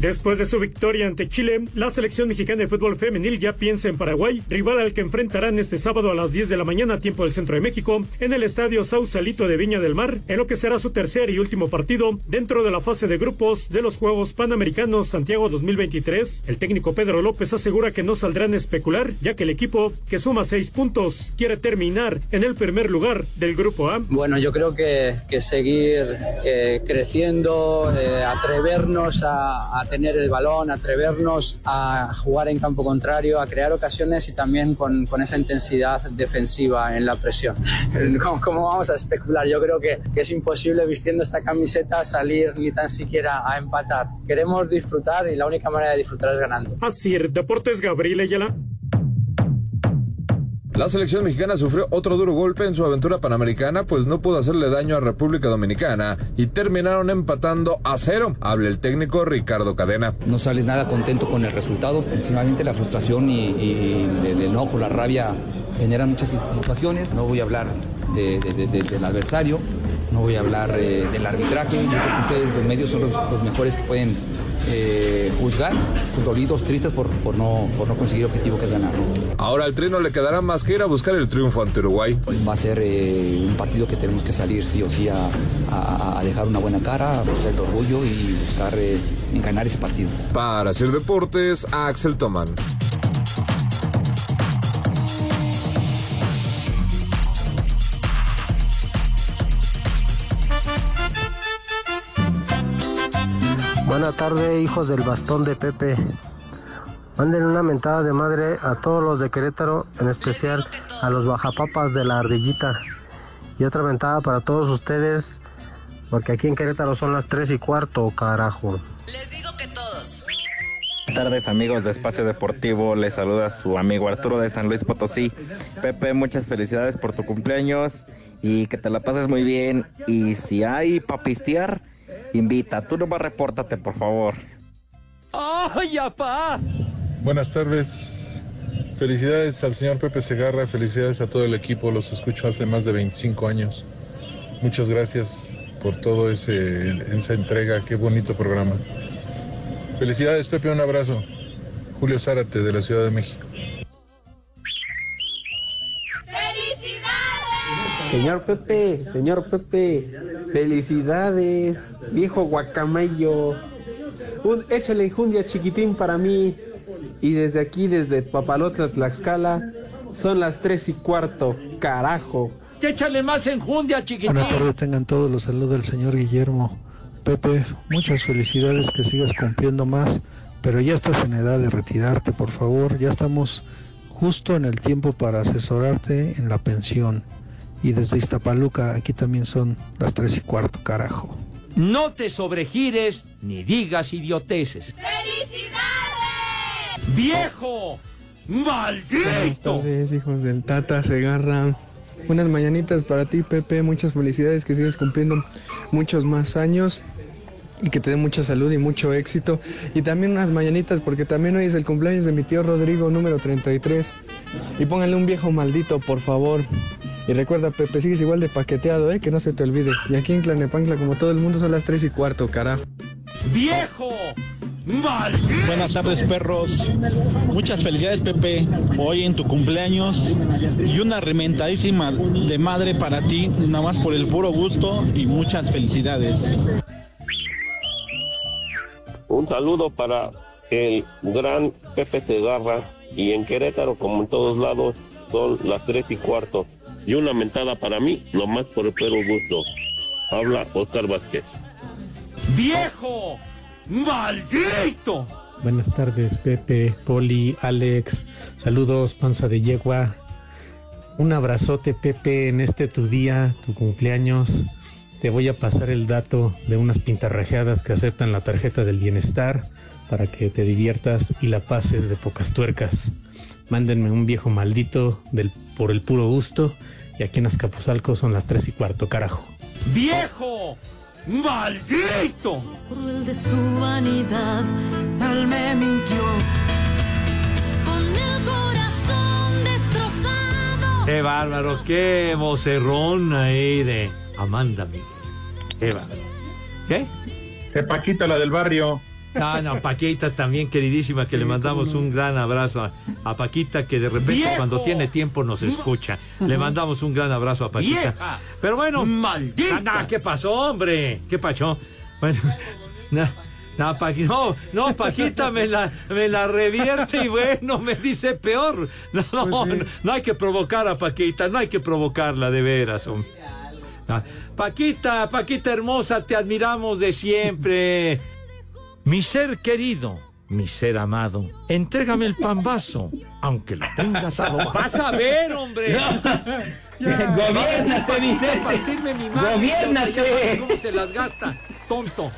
Speaker 29: Después de su victoria ante Chile, la selección mexicana de fútbol femenil ya piensa en Paraguay, rival al que enfrentarán este sábado a las 10 de la mañana, tiempo del centro de México, en el estadio Sausalito de Viña del Mar, en lo que será su tercer y último partido dentro de la fase de grupos de los Juegos Panamericanos Santiago 2023. El técnico Pedro López asegura que no saldrán a especular, ya que el equipo, que suma seis puntos, quiere terminar en el primer lugar del grupo A.
Speaker 30: Bueno, yo creo que, que seguir eh, creciendo, eh, atrevernos a, a tener el balón, atrevernos a jugar en campo contrario, a crear ocasiones y también con, con esa intensidad defensiva en la presión. ¿Cómo, cómo vamos a especular? Yo creo que, que es imposible vistiendo esta camiseta salir ni tan siquiera a empatar. Queremos disfrutar y la única manera de disfrutar es ganando.
Speaker 29: Así, Deportes Gabriel Ayala.
Speaker 31: La selección mexicana sufrió otro duro golpe en su aventura panamericana, pues no pudo hacerle daño a República Dominicana y terminaron empatando a cero. Habla el técnico Ricardo Cadena.
Speaker 32: No sales nada contento con el resultado. Principalmente la frustración y, el, enojo, la rabia generan muchas situaciones. No voy a hablar de- de- de- de- del adversario, no voy a hablar eh, del arbitraje. Yo creo que ustedes, los medios, son los mejores que pueden eh, juzgar. Dolidos, tristes por, por no, por no conseguir el objetivo que es ganar.
Speaker 31: Ahora al trino le quedará más que ir a buscar el triunfo ante Uruguay.
Speaker 32: Va a ser eh, un partido que tenemos que salir sí o sí a, a- a dejar una buena cara, a mostrar el orgullo y buscar eh, ganar ese partido.
Speaker 31: Para hacer deportes, Axel Toman.
Speaker 33: Buena tarde, hijos del bastón de Pepe. Manden una mentada de madre a todos los de Querétaro, en especial a los bajapapas de la ardillita. Y otra mentada para todos ustedes, porque aquí en Querétaro son las 3 y cuarto, carajo.
Speaker 21: Les digo que todos.
Speaker 34: Buenas tardes amigos de Espacio Deportivo, les saluda su amigo Arturo de San Luis Potosí. Pepe, muchas felicidades por tu cumpleaños y que te la pases muy bien. Y si hay papistear, invita, tú nomás repórtate por favor.
Speaker 8: ¡Ay, apá!
Speaker 35: Buenas tardes. Felicidades al señor Pepe Segarra, felicidades a todo el equipo, los escucho hace más de 25 años. Muchas gracias por todo ese esa entrega, qué bonito programa. Felicidades Pepe, un abrazo. Julio Zárate de la Ciudad de México.
Speaker 36: Señor Pepe, señor Pepe, felicidades, viejo guacameyo. Un échale injundia chiquitín para mí. Y desde aquí, desde Papalotla, Tlaxcala, son las tres y cuarto, carajo.
Speaker 8: Échale más enjundia, chiquitín.
Speaker 37: Buenas tardes, tengan todos los saludos del señor Guillermo. Pepe, muchas felicidades, que sigas cumpliendo más, pero ya estás en edad de retirarte, por favor. Ya estamos justo en el tiempo para asesorarte en la pensión. Y desde Iztapaluca, aquí también son las tres y cuarto, carajo.
Speaker 8: No te sobregires ni digas idioteces. ¡Viejo!
Speaker 36: Buenas
Speaker 8: ¡Maldito!
Speaker 36: tardes, hijos del Tata Segarra. Unas mañanitas para ti, Pepe. Muchas felicidades, que sigas cumpliendo muchos más años y que te dé mucha salud y mucho éxito. Y también unas mañanitas, porque también hoy es el cumpleaños de mi tío Rodrigo, número 33. Y pónganle un viejo maldito, por favor. Y recuerda, Pepe, sigues igual de paqueteado, ¿eh? Que no se te olvide. Y aquí en Clanepancla, como todo el mundo, son las 3 y cuarto, carajo.
Speaker 8: ¡Viejo! ¡Maldito!
Speaker 38: Buenas tardes, perros. Muchas felicidades, Pepe, hoy en tu cumpleaños. Y una rementadísima de madre para ti, nada más por el puro gusto y muchas felicidades.
Speaker 39: Un saludo para el gran Pepe Segarra y en Querétaro, como en todos lados, son las tres y cuarto. Y una mentada para mí, nomás por el puro gusto. Habla Oscar Vázquez.
Speaker 8: ¡Viejo! ¡Maldito!
Speaker 23: Buenas tardes, Pepe, Poli, Alex. Saludos, panza de yegua. Un abrazote, Pepe, en este tu día, tu cumpleaños. Te voy a pasar el dato de unas pintarrajeadas que aceptan la tarjeta del bienestar para que te diviertas y la pases de pocas tuercas. Mándenme un viejo maldito del, por el puro gusto. Y aquí en Azcapotzalco son las tres y cuarto, carajo.
Speaker 8: ¡Viejo! ¡Maldito!
Speaker 40: cruel de su vanidad, tal me mintió. Con el corazón destrozado.
Speaker 8: ¡Qué bárbaro! ¡Qué vocerrón ahí de Amanda Miguel! ¡Qué bárbaro! ¿Qué?
Speaker 11: De Paquita, la del barrio.
Speaker 8: Ah, no, Paquita también, queridísima, que le mandamos un gran abrazo a, a Paquita, que de repente
Speaker 40: ¡Viejo!
Speaker 8: cuando tiene tiempo nos escucha. Le mandamos un gran abrazo a Paquita.
Speaker 40: ¡Vieja!
Speaker 8: Pero bueno,
Speaker 40: ¡Maldita!
Speaker 8: Ah, ¿Qué pasó, hombre? ¿Qué pasó? Bueno, na- na, Paqui- no, no, Paquita me la, me la revierte y bueno, me dice peor. No, no,
Speaker 40: Pues sí.
Speaker 8: no, no hay que provocar a Paquita, no hay que provocarla de veras, hombre. Ah, Paquita, Paquita hermosa, te admiramos de siempre. Mi ser querido, mi ser amado, entrégame el pambazo, aunque lo tengas adobado. Vas a ver, hombre.
Speaker 7: Gobiérnate, Vicente.
Speaker 8: Partirme mi madre, sabes ¿Cómo se las gasta? Tonto.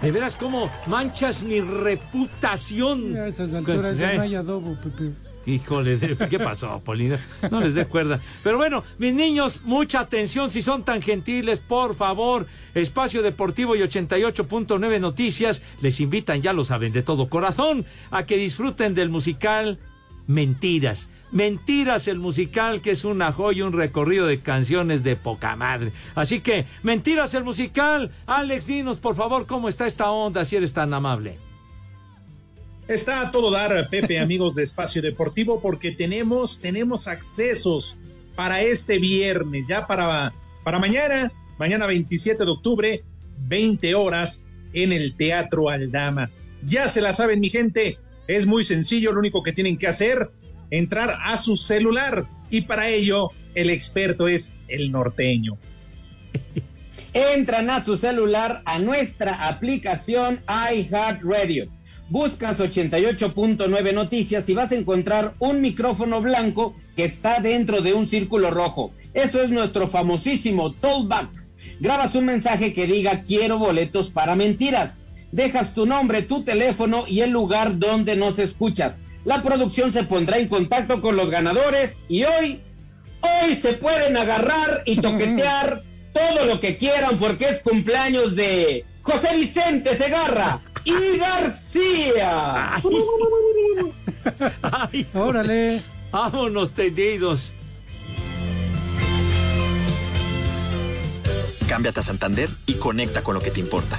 Speaker 8: De veras, cómo manchas mi reputación.
Speaker 26: A esas alturas ya no hay adobo, Pepe.
Speaker 8: Híjole, ¿qué pasó, Polina? No les dé cuerda. Pero bueno, mis niños, mucha atención si son tan gentiles, por favor. Espacio Deportivo y 88.9 Noticias les invitan, ya lo saben, de todo corazón, a que disfruten del musical Mentiras. Mentiras, el musical que es una joya, un recorrido de canciones de poca madre. Así que, Mentiras, el musical. Alex, dinos, por favor, cómo está esta onda, si eres tan amable.
Speaker 11: Está a todo dar, Pepe, amigos de Espacio Deportivo, porque tenemos, tenemos accesos para este viernes, ya para, para mañana, mañana 27 de octubre, 20 horas, en el Teatro Aldama. Ya se la saben, mi gente, es muy sencillo, lo único que tienen que hacer, entrar a su celular, y para ello, el experto es el norteño.
Speaker 7: Entran a su celular a nuestra aplicación iHeartRadio. Buscas 88.9 noticias y vas a encontrar un micrófono blanco que está dentro de un círculo rojo. Eso es nuestro famosísimo Tollback. Grabas un mensaje que diga quiero boletos para mentiras. Dejas tu nombre, tu teléfono y el lugar donde nos escuchas. La producción se pondrá en contacto con los ganadores y hoy, hoy se pueden agarrar y toquetear todo lo que quieran porque es cumpleaños de José Vicente Segarra y García.
Speaker 8: Órale. Vámonos tendidos.
Speaker 41: Cámbiate a Santander y conecta con lo que te importa.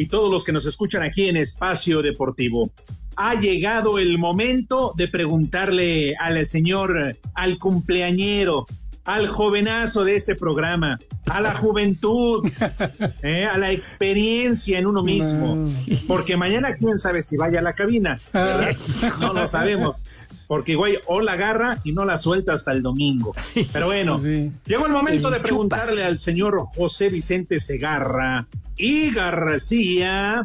Speaker 11: y todos los que nos escuchan aquí en Espacio Deportivo. Ha llegado el momento de preguntarle al señor, al cumpleañero, al jovenazo de este programa, a la juventud, eh, a la experiencia en uno mismo. Porque mañana quién sabe si vaya a la cabina. No lo sabemos. Porque igual o la agarra y no la suelta hasta el domingo. Pero bueno, llegó el momento de preguntarle al señor José Vicente Segarra y García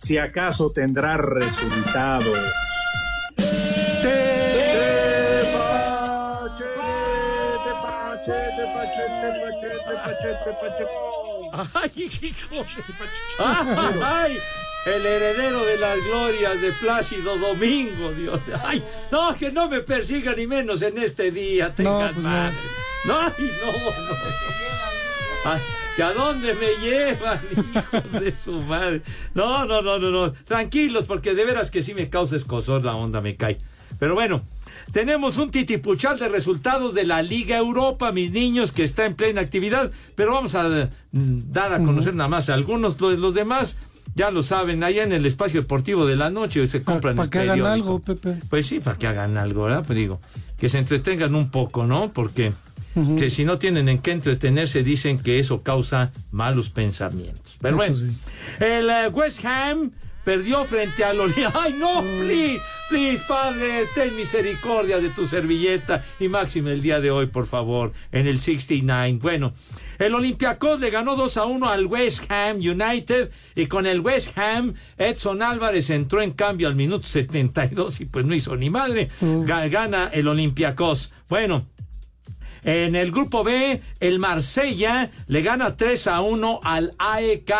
Speaker 11: si acaso tendrá resultado.
Speaker 8: Ay, hijo Ay, el heredero de las glorias de Plácido Domingo, Dios. Ay, no, que no me persiga ni menos en este día, tengan
Speaker 26: pues no.
Speaker 8: madre. No, ay, no, no. Ay, ¿que a dónde me llevan, hijos de su madre? No, no, no, no, no. Tranquilos, porque de veras que sí me causa escosor la onda, me cae. Pero bueno, tenemos un titipuchal de resultados de la Liga Europa, mis niños, que está en plena actividad, pero vamos a mm, dar a conocer nada más algunos, los, los demás ya lo saben, allá en el espacio deportivo de la noche se compran
Speaker 26: Para
Speaker 8: el
Speaker 26: que hagan algo, Pepe.
Speaker 8: Pues sí, para que hagan algo, ¿verdad? Pues digo, que se entretengan un poco, ¿no? Porque que si no tienen en qué entretenerse, dicen que eso causa malos pensamientos. Pero bueno,
Speaker 26: sí.
Speaker 8: el eh, West Ham perdió frente al Oli- ¡Ay, no! Please, please, padre, ten misericordia de tu servilleta y máxime el día de hoy, por favor, en el 69. Bueno, el Olympiacos le ganó 2 a 1 al West Ham United y con el West Ham, Edson Álvarez entró en cambio al minuto 72 y pues no hizo ni madre. Ga- Gana el Olympiacos. Bueno, en el grupo B, el Marsella le gana 3 a 1 al AEK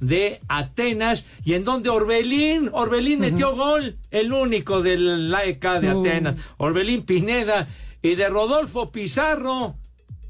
Speaker 8: de Atenas y en donde Orbelín, Orbelín metió gol, el único del AEK de
Speaker 26: Uh.
Speaker 8: Atenas, Orbelín Pineda y de Rodolfo Pizarro,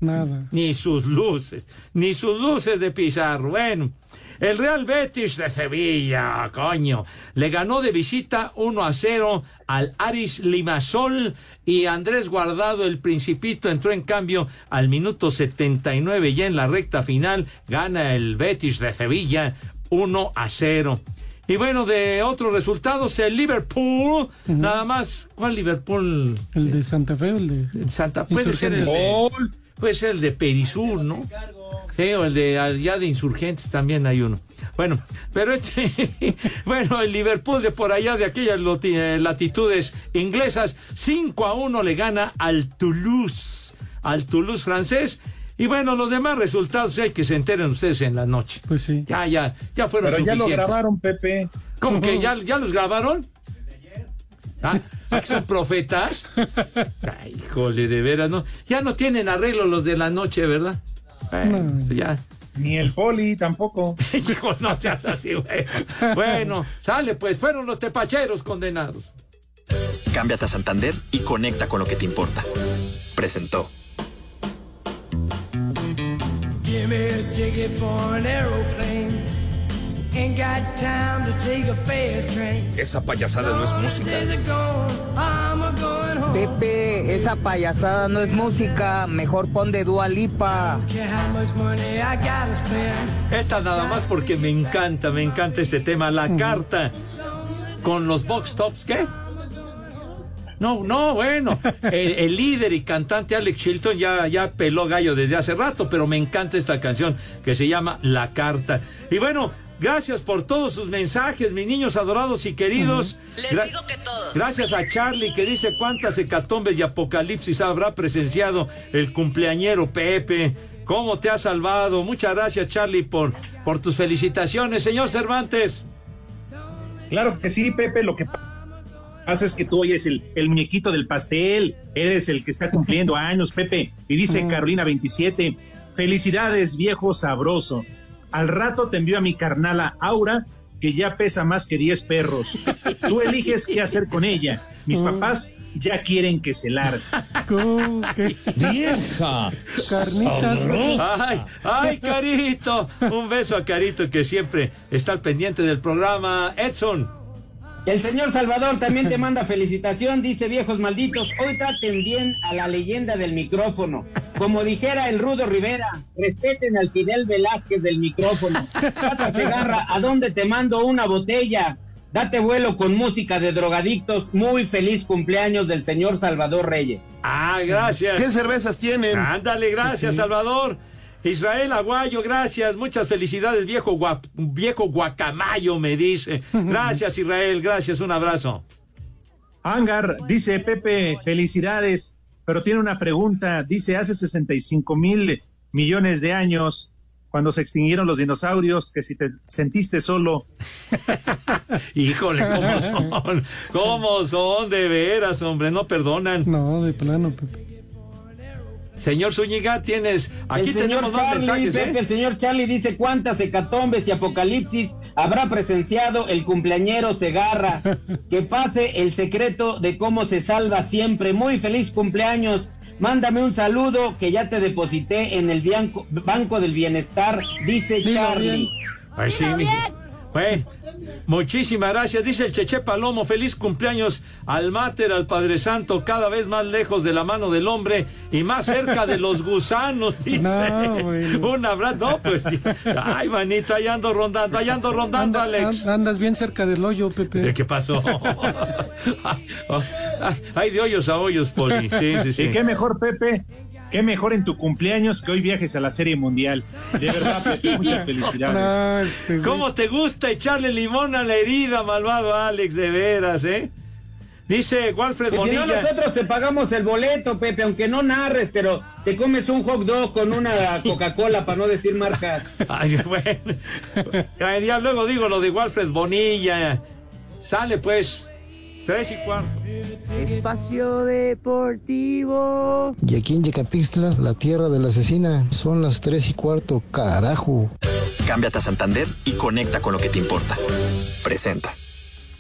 Speaker 26: Nada.
Speaker 8: ni sus luces, ni sus luces de Pizarro. Bueno, el Real Betis de Sevilla, coño, le ganó de visita 1 a 0 al Aris Limasol y Andrés Guardado, el Principito, entró en cambio al minuto 79 ya en la recta final, gana el Betis de Sevilla 1 a 0. Y bueno, de otros resultados, el Liverpool, nada más, ¿cuál Liverpool?
Speaker 26: El de Santa Fe, el de
Speaker 8: Santa, puede ser el de, puede ser el de Perisur, ¿no? Sí, o el de allá de Insurgentes también hay uno. Bueno, pero este, bueno, el Liverpool de por allá de aquellas eh, latitudes inglesas, 5 a 1 le gana al Toulouse, al Toulouse francés. Y bueno, los demás resultados hay que se enteren ustedes en la noche.
Speaker 26: Pues sí.
Speaker 8: Ya, ya, ya fueron
Speaker 11: Pero ya lo
Speaker 8: suficientes.
Speaker 11: grabaron, Pepe.
Speaker 8: ¿Cómo que ya, ya los grabaron? ¿Ah? ¿Ah, que son profetas? Ay, híjole, de veras, ¿no? Ya no tienen arreglo los de la noche, ¿verdad? Bueno, pues ya.
Speaker 11: Ni el poli tampoco.
Speaker 8: Hijo, no seas así, güey. Bueno, sale, pues, fueron los tepacheros condenados.
Speaker 41: Cámbiate a Santander y conecta con lo que te importa. Presentó.
Speaker 40: Give me a ticket for an aeroplane.
Speaker 42: Esa payasada no es música.
Speaker 40: Days are gone, I'm a going home.
Speaker 43: Pepe,
Speaker 44: Esa payasada no es música, mejor pon de Dua Lipa.
Speaker 8: Esta nada más porque me encanta, me encanta este tema, la carta con los box tops, ¿qué? No, no, bueno, el, el, líder y cantante Alex Chilton ya, ya peló gallo desde hace rato, pero me encanta esta canción que se llama La Carta. Y bueno, gracias por todos sus mensajes, mis niños adorados y queridos.
Speaker 21: Les digo que todos.
Speaker 8: Gracias a Charlie que dice cuántas hecatombes y apocalipsis habrá presenciado el cumpleañero Pepe. ¿Cómo te ha salvado? Muchas gracias, Charlie, por, por tus felicitaciones. Señor Cervantes.
Speaker 11: Claro que sí, Pepe, lo que pasa es que tú eres el, el muñequito del pastel, eres el que está cumpliendo años, Pepe. Y dice Carolina 27, felicidades, viejo sabroso. Al rato te envío a mi carnala Aura, que ya pesa más que 10 perros. Tú eliges qué hacer con ella. Mis papás ya quieren que se largue.
Speaker 8: ¡Vieja!
Speaker 26: Carnitas.
Speaker 8: Ay, ay, Carito. Un beso a Carito que siempre está al pendiente del programa. Edson.
Speaker 7: El señor Salvador también te manda felicitación, dice viejos malditos, hoy traten bien a la leyenda del micrófono. Como dijera el Rudo Rivera, respeten al Fidel Velázquez del micrófono. Tata Segarra, ¿a dónde te mando una botella? Date vuelo con música de drogadictos. Muy feliz cumpleaños del señor Salvador Reyes.
Speaker 8: Ah, gracias.
Speaker 45: ¿Qué cervezas tienen?
Speaker 8: Ándale, gracias, sí. Salvador. Israel Aguayo, gracias, muchas felicidades, viejo, guap, viejo guacamayo, me dice. Gracias, Israel, gracias, un abrazo.
Speaker 11: Angar, dice Pepe, felicidades, pero tiene una pregunta, dice, hace 65 mil millones de años, cuando se extinguieron los dinosaurios, que si te sentiste solo.
Speaker 8: Híjole, ¿cómo son? ¿Cómo son? De veras, hombre, no perdonan.
Speaker 26: No, de plano, Pepe.
Speaker 8: Señor Zúñiga, tienes. Aquí
Speaker 7: el señor
Speaker 8: tenemos
Speaker 7: Charlie,
Speaker 8: más mensajes,
Speaker 7: Pepe,
Speaker 8: ¿eh?
Speaker 7: el señor Charlie dice cuántas hecatombes y apocalipsis habrá presenciado el cumpleañero Segarra. que pase el secreto de cómo se salva siempre. Muy feliz cumpleaños. Mándame un saludo que ya te deposité en el bianco- Banco del Bienestar, dice Charlie.
Speaker 8: Ay, sí, mi- Bueno, muchísimas gracias. Dice el Cheche Palomo, feliz cumpleaños al Máter, al Padre Santo, cada vez más lejos de la mano del hombre y más cerca de los gusanos, dice.
Speaker 26: No, bueno.
Speaker 8: Un abrazo. No, pues, ay, manito, ahí ando rondando, ahí ando rondando,
Speaker 26: Anda-
Speaker 8: Alex.
Speaker 26: an- andas bien cerca del hoyo, Pepe.
Speaker 8: ¿Qué pasó? Ay, oh, ay, ay, de hoyos a hoyos, Poli. Sí, sí, sí.
Speaker 11: Y qué mejor, Pepe, qué mejor en tu cumpleaños que hoy viajes a la Serie Mundial. De verdad, Pepe, muchas felicidades.
Speaker 26: No, este.
Speaker 8: ¿Cómo te gusta echarle limón a la herida, malvado Alex? De veras, ¿eh? Dice Walfred
Speaker 7: Que si no,
Speaker 8: Bonilla.
Speaker 7: nosotros te pagamos el boleto, Pepe, aunque no narres, pero te comes un hot dog con una Coca-Cola, para no decir marcas.
Speaker 8: Ay, bueno. Ya luego digo lo de Walfred Bonilla. Sale pues. Tres y cuarto.
Speaker 44: Espacio Deportivo.
Speaker 37: Y aquí en Yecapixtla, la tierra de la asesina, son las tres y cuarto, carajo.
Speaker 41: Cámbiate a Santander y conecta con lo que te importa. Presenta.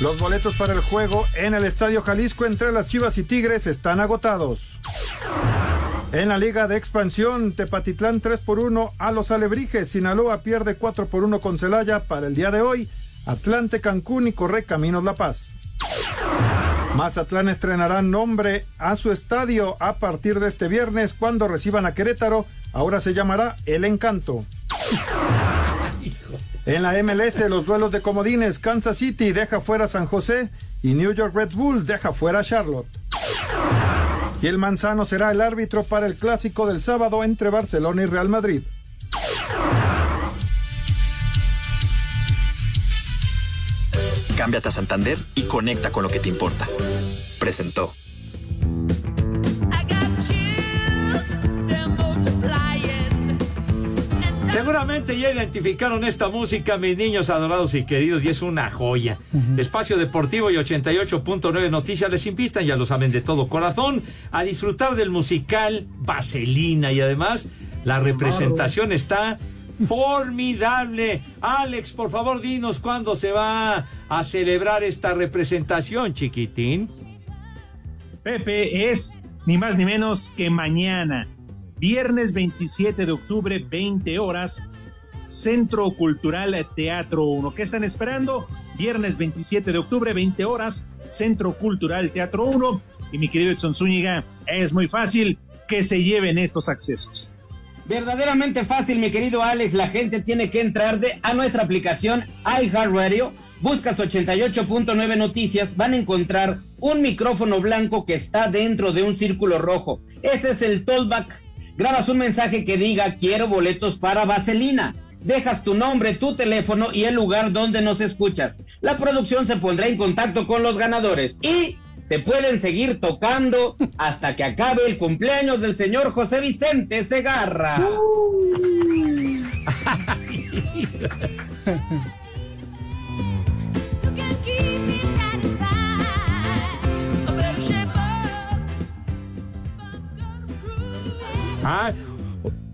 Speaker 43: Los boletos para el juego en el Estadio Jalisco entre las Chivas y Tigres están agotados. En la Liga de Expansión, Tepatitlán 3 por 1 a los Alebrijes. Sinaloa pierde 4 por 1 con Celaya para el día de hoy. Atlante, Cancún y Corre Caminos La Paz. Mazatlán estrenará nombre a su estadio a partir de este viernes cuando reciban a Querétaro. Ahora se llamará El Encanto. En la MLS, los duelos de comodines, Kansas City deja fuera San José y New York Red Bull deja fuera Charlotte. Y el Manzano será el árbitro para el clásico del sábado entre Barcelona y Real Madrid.
Speaker 41: Cámbiate a Santander y conecta con lo que te importa. Presentó.
Speaker 8: Seguramente ya identificaron esta música, mis niños adorados y queridos, y es una joya. Espacio Deportivo y 88.9 Noticias les invitan, ya lo saben de todo corazón, a disfrutar del musical Vaselina y además la representación está Formidable. Alex, por favor, dinos cuándo se va a celebrar esta representación, chiquitín.
Speaker 11: Pepe es ni más ni menos que mañana, viernes 27 de octubre, 20 horas, Centro Cultural Teatro 1. ¿Qué están esperando? Viernes 27 de octubre, 20 horas, Centro Cultural Teatro 1. Y mi querido Edson Zúñiga, es muy fácil que se lleven estos accesos.
Speaker 7: Verdaderamente fácil, mi querido Alex. La gente tiene que entrar de, a nuestra aplicación iHeartRadio. Buscas 88.9 noticias. Van a encontrar un micrófono blanco que está dentro de un círculo rojo. Ese es el tollback. Grabas un mensaje que diga quiero boletos para Vaselina. Dejas tu nombre, tu teléfono y el lugar donde nos escuchas. La producción se pondrá en contacto con los ganadores y te pueden seguir tocando hasta que acabe el cumpleaños del señor José Vicente Segarra.
Speaker 8: Ah,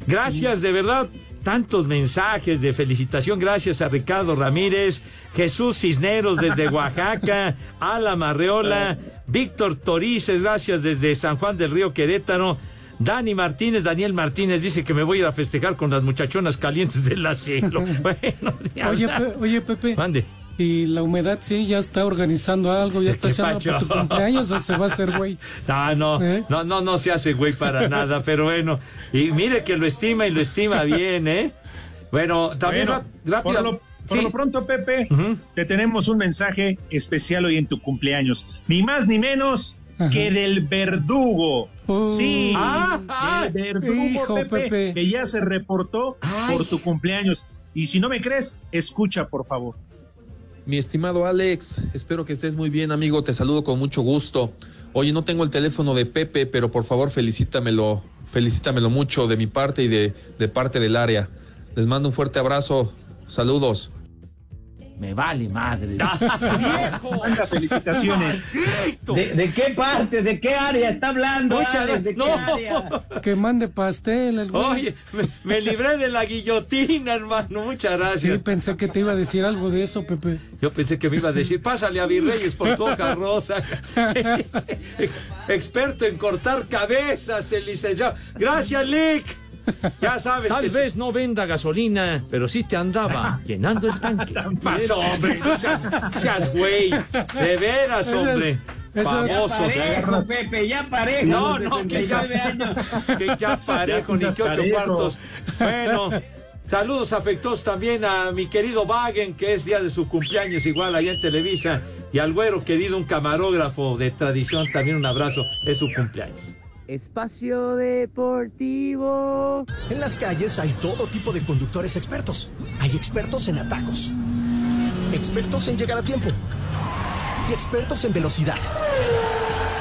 Speaker 8: gracias, de verdad. Tantos mensajes de felicitación. Gracias a Ricardo Ramírez, Jesús Cisneros desde Oaxaca, Ala Marreola, Víctor Torices, gracias desde San Juan del Río Querétaro. Dani Martínez, Daniel Martínez dice que me voy a ir a festejar con las muchachonas calientes del asilo. Bueno,
Speaker 26: Oye. Pe- oye, Pepe.
Speaker 8: Mande.
Speaker 26: Y la humedad sí ya está organizando algo, ya está
Speaker 8: ¿Qué
Speaker 26: haciendo para tu cumpleaños o se va a hacer güey.
Speaker 8: No, no, no, no, no se hace güey para nada, pero bueno. Y mire que lo estima y lo estima bien, ¿eh? Bueno, también
Speaker 11: Bueno,
Speaker 8: rápido.
Speaker 11: Por lo, por
Speaker 8: Sí.
Speaker 11: lo pronto, Pepe, te tenemos un mensaje especial hoy en tu cumpleaños. Ni más ni menos que del verdugo. sí,
Speaker 8: Ah, ah,
Speaker 11: del verdugo,
Speaker 26: hijo,
Speaker 11: Pepe,
Speaker 26: Pepe.
Speaker 11: que ya se reportó por tu cumpleaños. Y si no me crees, escucha, por favor.
Speaker 45: Mi estimado Alex, espero que estés muy bien, amigo. Te saludo con mucho gusto. Oye, no tengo el teléfono de Pepe, pero por favor felicítamelo, felicítamelo mucho de mi parte y de, de parte del área. Les mando un fuerte abrazo. Saludos.
Speaker 8: Me vale madre.
Speaker 11: Manda felicitaciones.
Speaker 7: ¿De, de qué parte, de qué área está hablando? Alex? ¿De qué
Speaker 8: no.
Speaker 7: área?
Speaker 26: Que mande pastel el güey.
Speaker 8: Oye, me, me libré de la guillotina, hermano. Muchas
Speaker 26: Sí,
Speaker 8: gracias.
Speaker 26: pensé que te iba a decir algo de eso, Pepe.
Speaker 8: Yo pensé que me iba a decir, pásale a Virreyes por tu hoja rosa. Experto en cortar cabezas, el licenciado. Gracias, Lick. Ya sabes Tal vez no venda gasolina, pero sí te andaba llenando el tanque. Pasó, hombre, no seas, seas güey. De veras, hombre.
Speaker 7: eso- Ya parejo, Pepe, ya parejo.
Speaker 8: No, no, que ya,
Speaker 7: 69 años.
Speaker 8: que ya parejo, ni que ocho cuartos. Bueno, saludos afectuosos también a mi querido Wagen, que es día de su cumpleaños, igual allá en Televisa, y al güero querido, un camarógrafo de tradición, también un abrazo, es su cumpleaños.
Speaker 46: Espacio Deportivo.
Speaker 47: En las calles hay todo tipo de conductores expertos. Hay expertos en atajos, expertos en llegar a tiempo y expertos en velocidad.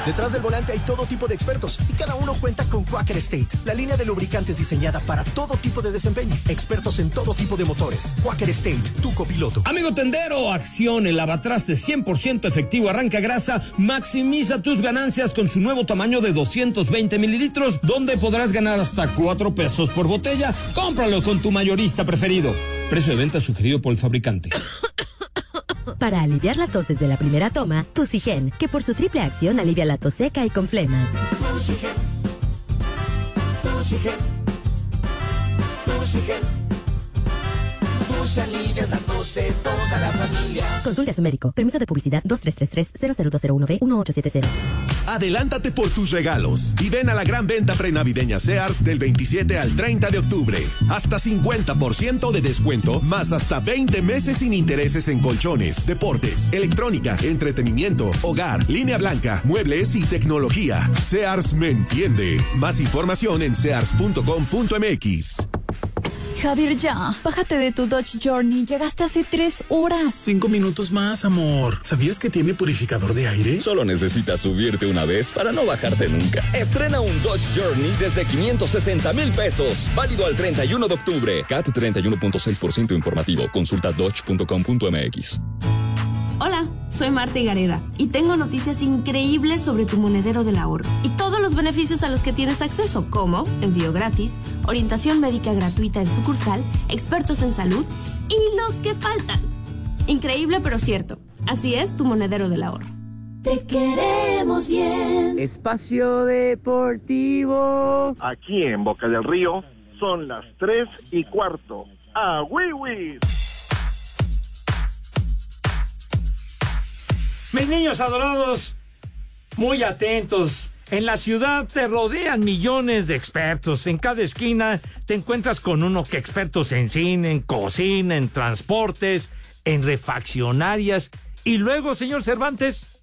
Speaker 47: Detrás del volante hay todo tipo de expertos y cada uno cuenta con Quaker State, la línea de lubricantes diseñada para todo tipo de desempeño. Expertos en todo tipo de motores. Quaker State, tu copiloto.
Speaker 48: Amigo tendero, acción, el lavatraste 100% efectivo arranca grasa, maximiza tus ganancias con su nuevo tamaño de 220 mililitros, donde podrás ganar hasta 4 pesos por botella. Cómpralo con tu mayorista preferido. Precio de venta sugerido por el fabricante.
Speaker 49: Para aliviar la tos desde la primera toma, Tusigen, que por su triple acción alivia la tos seca y con flemas.
Speaker 40: alivias la de toda la familia.
Speaker 49: Consulte a su médico. Permiso de publicidad 2333-00201B1870.
Speaker 50: Adelántate por tus regalos y ven a la gran venta prenavideña Sears del 27 al 30 de octubre. Hasta 50% de descuento, más hasta 20 meses sin intereses en colchones, deportes, electrónica, entretenimiento, hogar, línea blanca, muebles y tecnología. Sears me entiende. Más información en sears.com.mx.
Speaker 51: Javier, ya. Bájate de tu Dodge Journey. Llegaste hace tres horas.
Speaker 52: Cinco minutos más, amor. ¿Sabías que tiene purificador de aire?
Speaker 53: Solo necesitas subirte una vez para no bajarte nunca. Estrena un Dodge Journey desde 560 mil pesos. Válido al 31 de octubre. CAT 31.6% informativo. Consulta dodge.com.mx.
Speaker 54: Hola,
Speaker 55: Soy Marta Higareda y tengo noticias increíbles sobre tu monedero del ahorro y todos los beneficios a los que tienes acceso, como envío gratis, orientación médica gratuita en sucursal, expertos en salud y los que faltan. Increíble pero cierto. Así es tu monedero del ahorro.
Speaker 40: Te queremos bien.
Speaker 46: Espacio Deportivo.
Speaker 56: Aquí en Boca del Río son las 3 y cuarto. ¡A Wiwi!
Speaker 8: Mis niños adorados, muy atentos. En la ciudad te rodean millones de expertos. En cada esquina te encuentras con uno que expertos en cine, en cocina, en transportes, en refaccionarias. Y luego, señor Cervantes.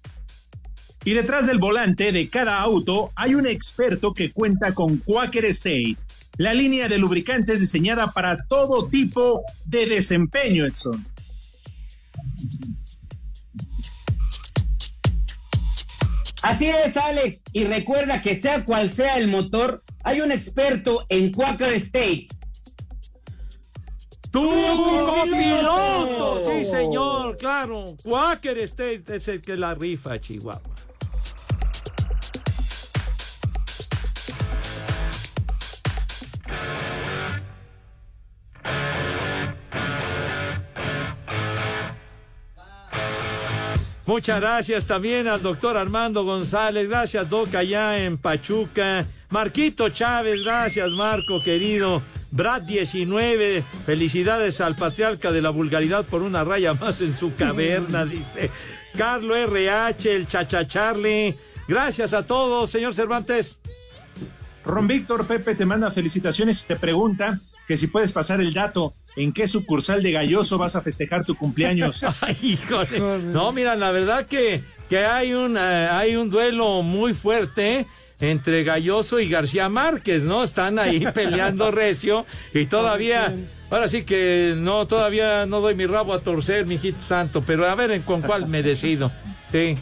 Speaker 11: Y detrás del volante de cada auto hay un experto que cuenta con Quaker State, la línea de lubricantes diseñada para todo tipo de desempeño, Edson.
Speaker 7: Así es, Alex. Y recuerda que sea cual sea el motor, hay un experto en Quaker State.
Speaker 8: ¡Tu copiloto! Sí, señor, claro. Quaker State es el que la rifa, Chihuahua. Muchas gracias también al doctor Armando González. Gracias, Doc, allá en Pachuca. Marquito Chávez, gracias, Marco, querido. Brad 19, felicidades al patriarca de la vulgaridad por una raya más en su caverna, dice. Carlo RH, el Chacha Charlie. Gracias a todos, señor Cervantes.
Speaker 11: Ron Víctor Pepe te manda felicitaciones y te pregunta que si puedes pasar el dato en qué sucursal de Galloso vas a festejar tu cumpleaños.
Speaker 8: Ay, híjole. No, mira, la verdad que, que hay, un, eh, hay un duelo muy fuerte entre Galloso y García Márquez, ¿no? Están ahí peleando recio y todavía, ahora sí que no, todavía no doy mi rabo a torcer, mijito santo, pero a ver en con cuál me decido. Sí.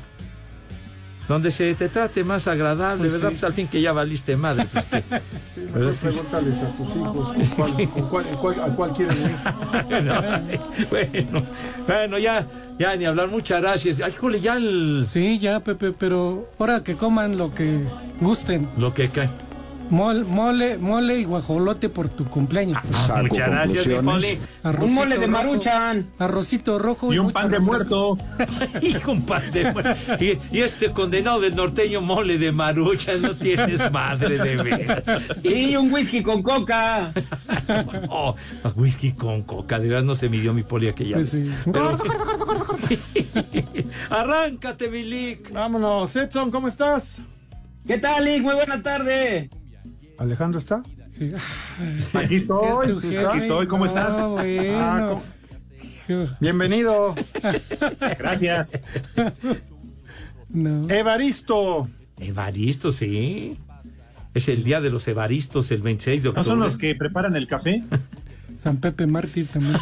Speaker 8: Donde se te trate más agradable,
Speaker 43: Pues
Speaker 8: ¿verdad?
Speaker 43: sí.
Speaker 8: Pues al fin que ya valiste madre. pues, que-
Speaker 43: Mejor pregúntales a tus hijos con cuál, con cuál- en cuál- a cuál quieren ir.
Speaker 8: bueno, bueno, bueno, ya, ya ni hablar, muchas gracias. Ay, jole, ya el...
Speaker 26: Sí, ya, Pepe, pero ahora que coman lo que gusten.
Speaker 8: Lo que cae.
Speaker 26: Mol- mole, mole y guajolote por tu cumpleaños.
Speaker 8: Saco Muchas gracias,
Speaker 7: Un mole de
Speaker 26: rojo,
Speaker 7: Maruchan.
Speaker 26: Arrocito rojo
Speaker 11: Y un pan de muerto.
Speaker 8: Hijo, un pan de muerto. Y, y este condenado del norteño mole de marucha, no tienes madre de veras.
Speaker 7: Y un whisky con coca.
Speaker 8: Oh, whisky con coca, de verdad no se midió mi poli aquella
Speaker 26: Pues
Speaker 8: vez.
Speaker 26: sí.
Speaker 8: Pero- Arráncate, Milik.
Speaker 43: Vámonos, Edson, ¿cómo estás?
Speaker 7: ¿Qué tal, Lick? Muy buena tarde.
Speaker 43: ¿Alejandro está?
Speaker 26: Sí.
Speaker 11: Aquí estoy,
Speaker 26: Sí, es tu
Speaker 11: aquí estoy, ¿cómo
Speaker 26: No,
Speaker 11: estás?
Speaker 26: bueno.
Speaker 43: Ah, ¿cómo? Bienvenido.
Speaker 11: Gracias.
Speaker 26: No.
Speaker 43: Evaristo.
Speaker 8: Evaristo, sí. Es el día de los Evaristos, el 26 de
Speaker 11: ¿No
Speaker 8: octubre.
Speaker 11: son los que preparan el café?
Speaker 26: San Pepe Mártir también.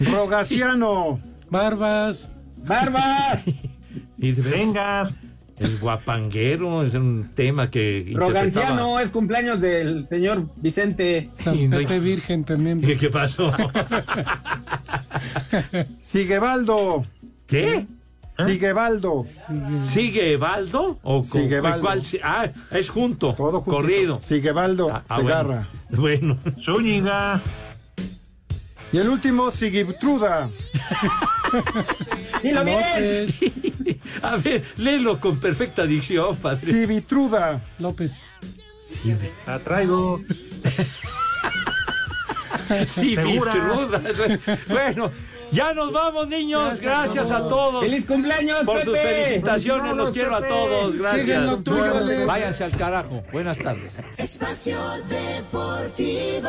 Speaker 43: Rogaciano.
Speaker 26: Barbas.
Speaker 7: ¡Barbas!
Speaker 8: Y
Speaker 11: Vengas.
Speaker 8: El guapanguero es un tema que
Speaker 7: Roganciano, es cumpleaños del señor Vicente.
Speaker 26: San
Speaker 8: no
Speaker 26: Pepe Virgen también.
Speaker 8: ¿Qué, qué pasó?
Speaker 43: Siguevaldo.
Speaker 8: ¿Qué?
Speaker 43: Siguevaldo.
Speaker 8: ¿Sigue Evaldo? ¿O con-
Speaker 43: Sigebaldo.
Speaker 8: cuál Ah, es junto.
Speaker 43: Todo juntito.
Speaker 8: corrido.
Speaker 43: Siguevaldo
Speaker 8: Ah, ah,
Speaker 43: Segarra.
Speaker 8: Bueno.
Speaker 11: Zúñiga.
Speaker 43: Y el último, Sigitruda.
Speaker 7: Dilo bien.
Speaker 8: A ver, léelo con perfecta dicción, padre.
Speaker 43: Sivitruda.
Speaker 26: López.
Speaker 11: La traigo.
Speaker 8: Sí,
Speaker 11: ¿Segura?
Speaker 8: Vitruda. Bueno, ya nos vamos, niños. Gracias, a todos.
Speaker 7: ¡Feliz cumpleaños,
Speaker 8: Por sus
Speaker 7: Pepe!
Speaker 8: felicitaciones, los quiero a todos. Gracias.
Speaker 26: tuyo.
Speaker 8: Váyanse al carajo. Buenas tardes.
Speaker 40: Espacio Deportivo.